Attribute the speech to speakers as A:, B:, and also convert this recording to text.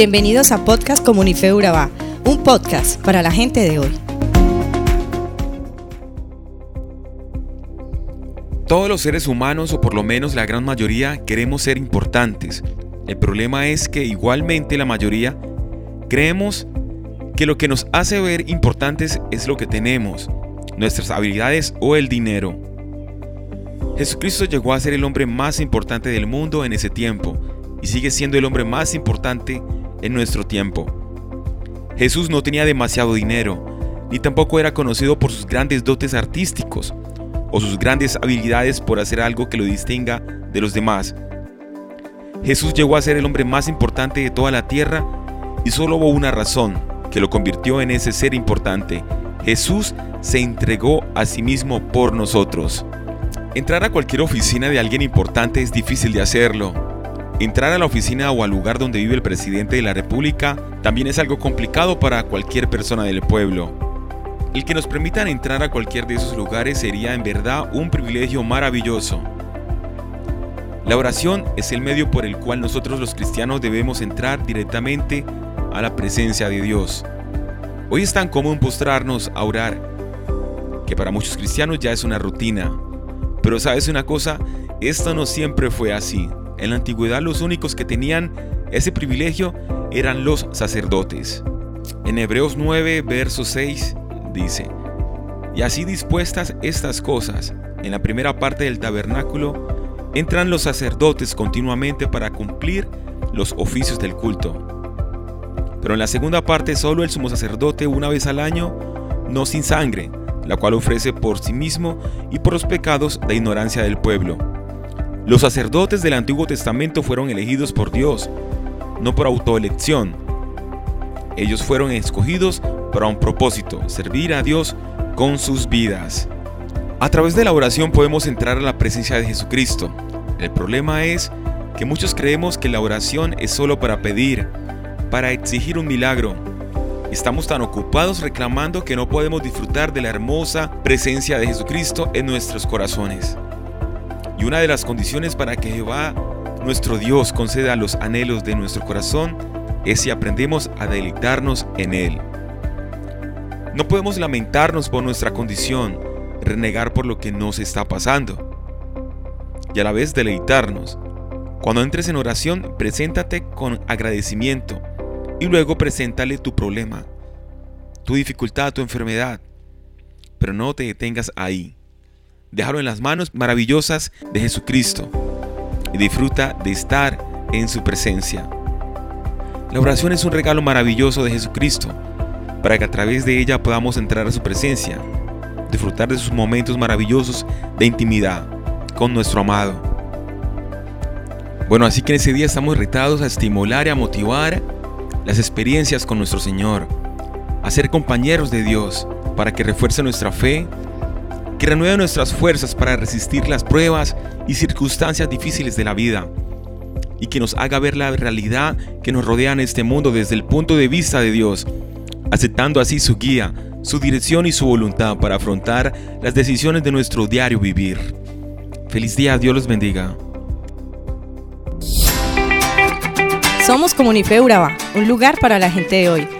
A: Bienvenidos a Podcast Comunife Urabá, un podcast para la gente de hoy.
B: Todos los seres humanos, o por lo menos la gran mayoría, queremos ser importantes. El problema es que igualmente la mayoría creemos que lo que nos hace ver importantes es lo que tenemos, nuestras habilidades o el dinero. Jesucristo llegó a ser el hombre más importante del mundo en ese tiempo y sigue siendo el hombre más importante en nuestro tiempo. Jesús no tenía demasiado dinero, ni tampoco era conocido por sus grandes dotes artísticos o sus grandes habilidades por hacer algo que lo distinga de los demás. Jesús llegó a ser el hombre más importante de toda la tierra y solo hubo una razón que lo convirtió en ese ser importante. Jesús se entregó a sí mismo por nosotros. Entrar a cualquier oficina de alguien importante es difícil de hacerlo, Entrar a la oficina o al lugar donde vive el presidente de la República también es algo complicado para cualquier persona del pueblo. El que nos permitan entrar a cualquier de esos lugares sería en verdad un privilegio maravilloso. La oración es el medio por el cual nosotros los cristianos debemos entrar directamente a la presencia de Dios. Hoy es tan común postrarnos a orar, que para muchos cristianos ya es una rutina. Pero sabes una cosa, esto no siempre fue así. En la antigüedad los únicos que tenían ese privilegio eran los sacerdotes. En Hebreos 9, verso 6 dice, Y así dispuestas estas cosas, en la primera parte del tabernáculo, entran los sacerdotes continuamente para cumplir los oficios del culto. Pero en la segunda parte solo el sumo sacerdote una vez al año, no sin sangre, la cual ofrece por sí mismo y por los pecados de ignorancia del pueblo los sacerdotes del Antiguo Testamento fueron elegidos por Dios, no por autoelección. Ellos fueron escogidos para un propósito, servir a Dios con sus vidas. A través de la oración podemos entrar a la presencia de Jesucristo. El problema es que muchos creemos que la oración es solo para pedir, para exigir un milagro. Estamos tan ocupados reclamando que no podemos disfrutar de la hermosa presencia de Jesucristo en nuestros corazones. Y una de las condiciones para que Jehová, nuestro Dios, conceda los anhelos de nuestro corazón es si aprendemos a deleitarnos en Él. No podemos lamentarnos por nuestra condición, renegar por lo que nos está pasando y a la vez deleitarnos. Cuando entres en oración, preséntate con agradecimiento y luego preséntale tu problema, tu dificultad, tu enfermedad. Pero no te detengas ahí. Déjalo en las manos maravillosas de Jesucristo y disfruta de estar en su presencia. La oración es un regalo maravilloso de Jesucristo para que a través de ella podamos entrar a su presencia, disfrutar de sus momentos maravillosos de intimidad con nuestro amado. Bueno, así que en ese día estamos retados a estimular y a motivar las experiencias con nuestro Señor, a ser compañeros de Dios para que refuerce nuestra fe que renueve nuestras fuerzas para resistir las pruebas y circunstancias difíciles de la vida, y que nos haga ver la realidad que nos rodea en este mundo desde el punto de vista de Dios, aceptando así su guía, su dirección y su voluntad para afrontar las decisiones de nuestro diario vivir. Feliz día, Dios los bendiga.
A: Somos Comunife Urabá, un lugar para la gente de hoy.